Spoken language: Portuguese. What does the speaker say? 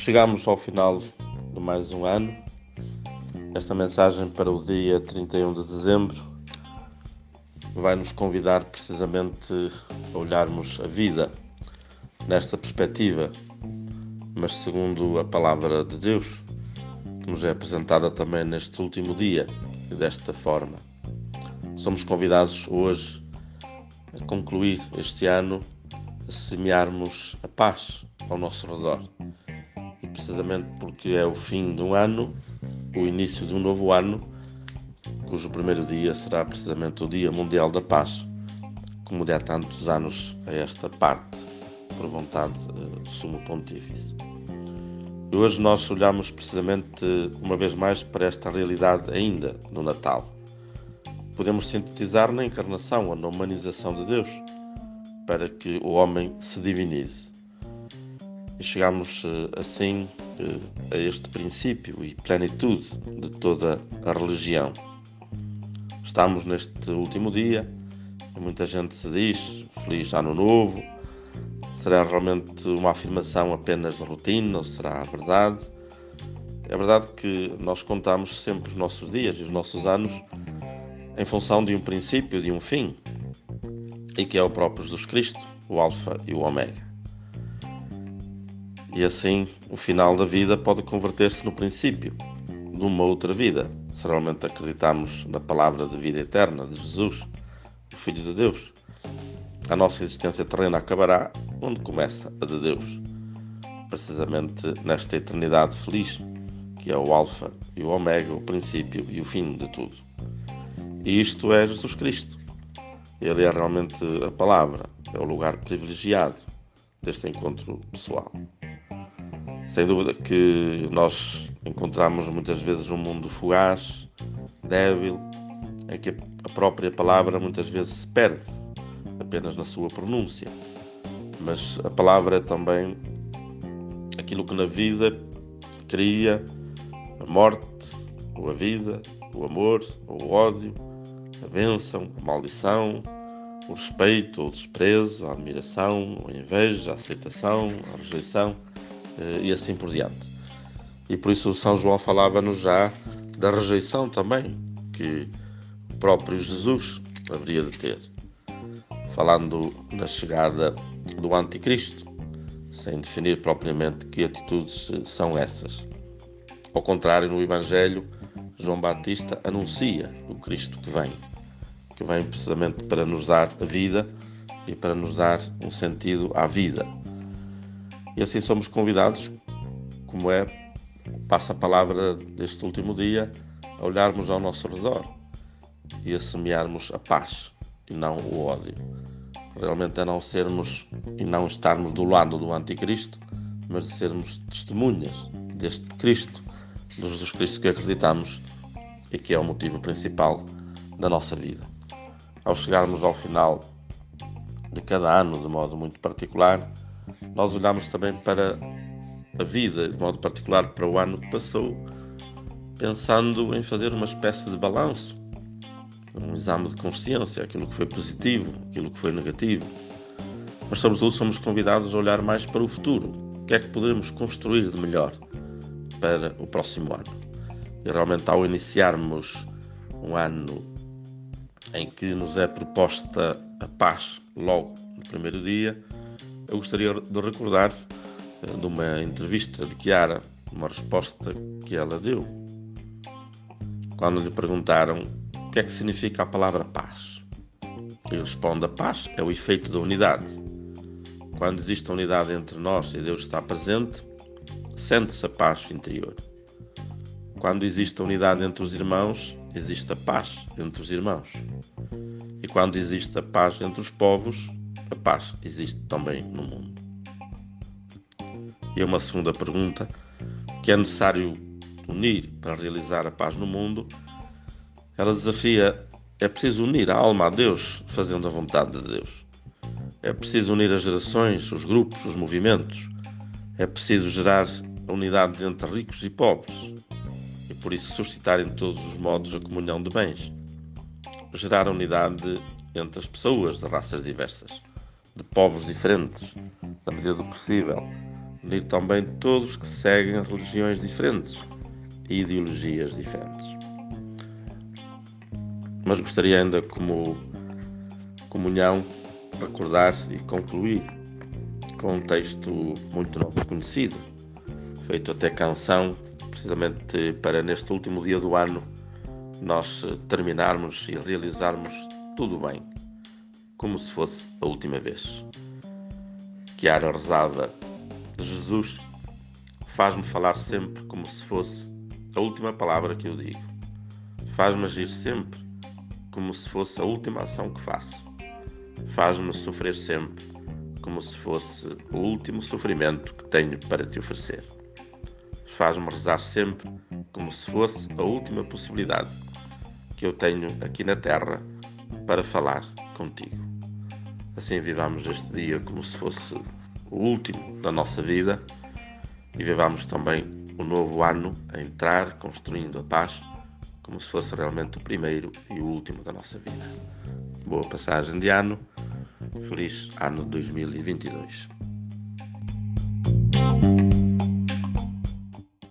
Chegamos ao final de mais um ano. Esta mensagem para o dia 31 de dezembro vai nos convidar precisamente a olharmos a vida nesta perspectiva, mas segundo a palavra de Deus, que nos é apresentada também neste último dia e desta forma. Somos convidados hoje a concluir este ano a semearmos a paz ao nosso redor. Precisamente porque é o fim de um ano, o início de um novo ano, cujo primeiro dia será precisamente o Dia Mundial da Paz, como de há tantos anos a esta parte, por vontade do Sumo Pontífice. E hoje nós olhamos precisamente uma vez mais para esta realidade ainda do Natal. Podemos sintetizar na encarnação, ou na humanização de Deus, para que o homem se divinize. E chegamos eh, assim eh, a este princípio e plenitude de toda a religião. Estamos neste último dia e muita gente se diz Feliz Ano Novo. Será realmente uma afirmação apenas de rotina ou será verdade? É verdade que nós contamos sempre os nossos dias e os nossos anos em função de um princípio, de um fim, e que é o próprio Jesus Cristo, o Alfa e o Ômega. E assim, o final da vida pode converter-se no princípio de uma outra vida, se realmente acreditamos na palavra de vida eterna de Jesus, o Filho de Deus. A nossa existência terrena acabará onde começa a de Deus, precisamente nesta eternidade feliz, que é o Alfa e o Ômega, o princípio e o fim de tudo. E isto é Jesus Cristo. Ele é realmente a palavra, é o lugar privilegiado deste encontro pessoal. Sem dúvida que nós encontramos muitas vezes um mundo fugaz, débil, em que a própria palavra muitas vezes se perde apenas na sua pronúncia. Mas a palavra é também aquilo que na vida cria a morte, ou a vida, o amor, ou o ódio, a bênção, a maldição, o respeito ou o desprezo, a admiração, a inveja, a aceitação, a rejeição e assim por diante. E por isso São João falava-nos já da rejeição também que o próprio Jesus haveria de ter, falando na chegada do Anticristo, sem definir propriamente que atitudes são essas. Ao contrário, no Evangelho, João Batista anuncia o Cristo que vem que vem precisamente para nos dar a vida e para nos dar um sentido à vida. E assim somos convidados, como é, passa a palavra deste último dia, a olharmos ao nosso redor e a semearmos a paz e não o ódio. Realmente é não sermos e não estarmos do lado do anticristo, mas de sermos testemunhas deste Cristo, do Jesus Cristo que acreditamos e que é o motivo principal da nossa vida ao chegarmos ao final de cada ano de modo muito particular, nós olhamos também para a vida, de modo particular para o ano que passou, pensando em fazer uma espécie de balanço, um exame de consciência, aquilo que foi positivo, aquilo que foi negativo. Mas, sobretudo, somos convidados a olhar mais para o futuro. O que é que podemos construir de melhor para o próximo ano? E realmente, ao iniciarmos um ano em que nos é proposta a paz logo no primeiro dia, eu gostaria de recordar eh, de uma entrevista de Chiara, uma resposta que ela deu, quando lhe perguntaram o que é que significa a palavra paz. Ele responde: a paz é o efeito da unidade. Quando existe unidade entre nós e Deus está presente, sente-se a paz interior. Quando existe unidade entre os irmãos, existe a paz entre os irmãos. E quando existe a paz entre os povos, a paz existe também no mundo. E uma segunda pergunta, que é necessário unir para realizar a paz no mundo, ela desafia: é preciso unir a alma a Deus, fazendo a vontade de Deus. É preciso unir as gerações, os grupos, os movimentos. É preciso gerar a unidade entre ricos e pobres, por isso suscitar em todos os modos a comunhão de bens, gerar unidade entre as pessoas de raças diversas, de povos diferentes, na medida do possível, unir também todos que seguem religiões diferentes e ideologias diferentes. Mas gostaria ainda, como comunhão, recordar e concluir com um texto muito novo conhecido, feito até canção, precisamente para neste último dia do ano nós terminarmos e realizarmos tudo bem, como se fosse a última vez. Que a rezada de Jesus faz-me falar sempre como se fosse a última palavra que eu digo. Faz-me agir sempre como se fosse a última ação que faço. Faz-me sofrer sempre como se fosse o último sofrimento que tenho para te oferecer. Faz-me rezar sempre como se fosse a última possibilidade que eu tenho aqui na Terra para falar contigo. Assim vivamos este dia como se fosse o último da nossa vida e vivamos também o novo ano a entrar construindo a paz como se fosse realmente o primeiro e o último da nossa vida. Boa passagem de ano, feliz ano 2022.